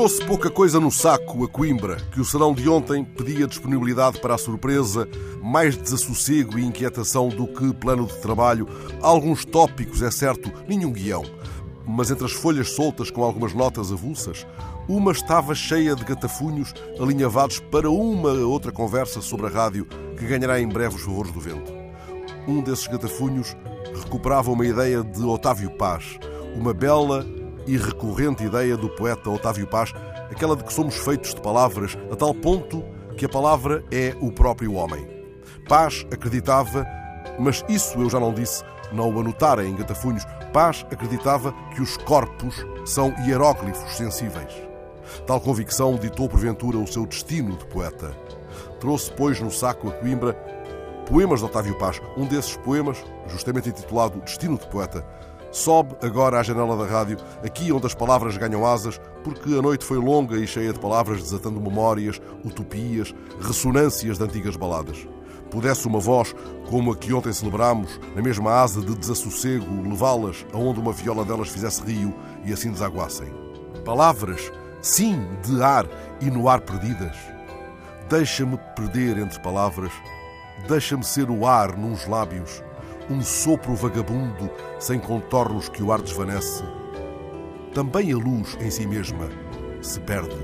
Trouxe pouca coisa no saco a Coimbra, que o serão de ontem pedia disponibilidade para a surpresa, mais desassossego e inquietação do que plano de trabalho, alguns tópicos, é certo, nenhum guião. Mas entre as folhas soltas com algumas notas avulsas, uma estava cheia de gatafunhos alinhavados para uma outra conversa sobre a rádio que ganhará em breve os favores do vento. Um desses gatafunhos recuperava uma ideia de Otávio Paz, uma bela e recorrente ideia do poeta Otávio Paz, aquela de que somos feitos de palavras, a tal ponto que a palavra é o próprio homem. Paz acreditava, mas isso eu já não disse, não o anotara em gatafunhos, Paz acreditava que os corpos são hieróglifos sensíveis. Tal convicção ditou porventura o seu destino de poeta. Trouxe, pois, no saco a Coimbra poemas de Otávio Paz. Um desses poemas, justamente intitulado Destino de Poeta, sobe agora à janela da rádio, aqui onde as palavras ganham asas, porque a noite foi longa e cheia de palavras desatando memórias, utopias, ressonâncias de antigas baladas. Pudesse uma voz, como a que ontem celebramos, na mesma asa de desassossego, levá-las aonde uma viola delas fizesse rio e assim desaguassem. Palavras, sim, de ar e no ar perdidas. Deixa-me perder entre palavras, deixa-me ser o ar nos lábios, um sopro vagabundo sem contornos que o ar desvanece. Também a luz em si mesma se perde.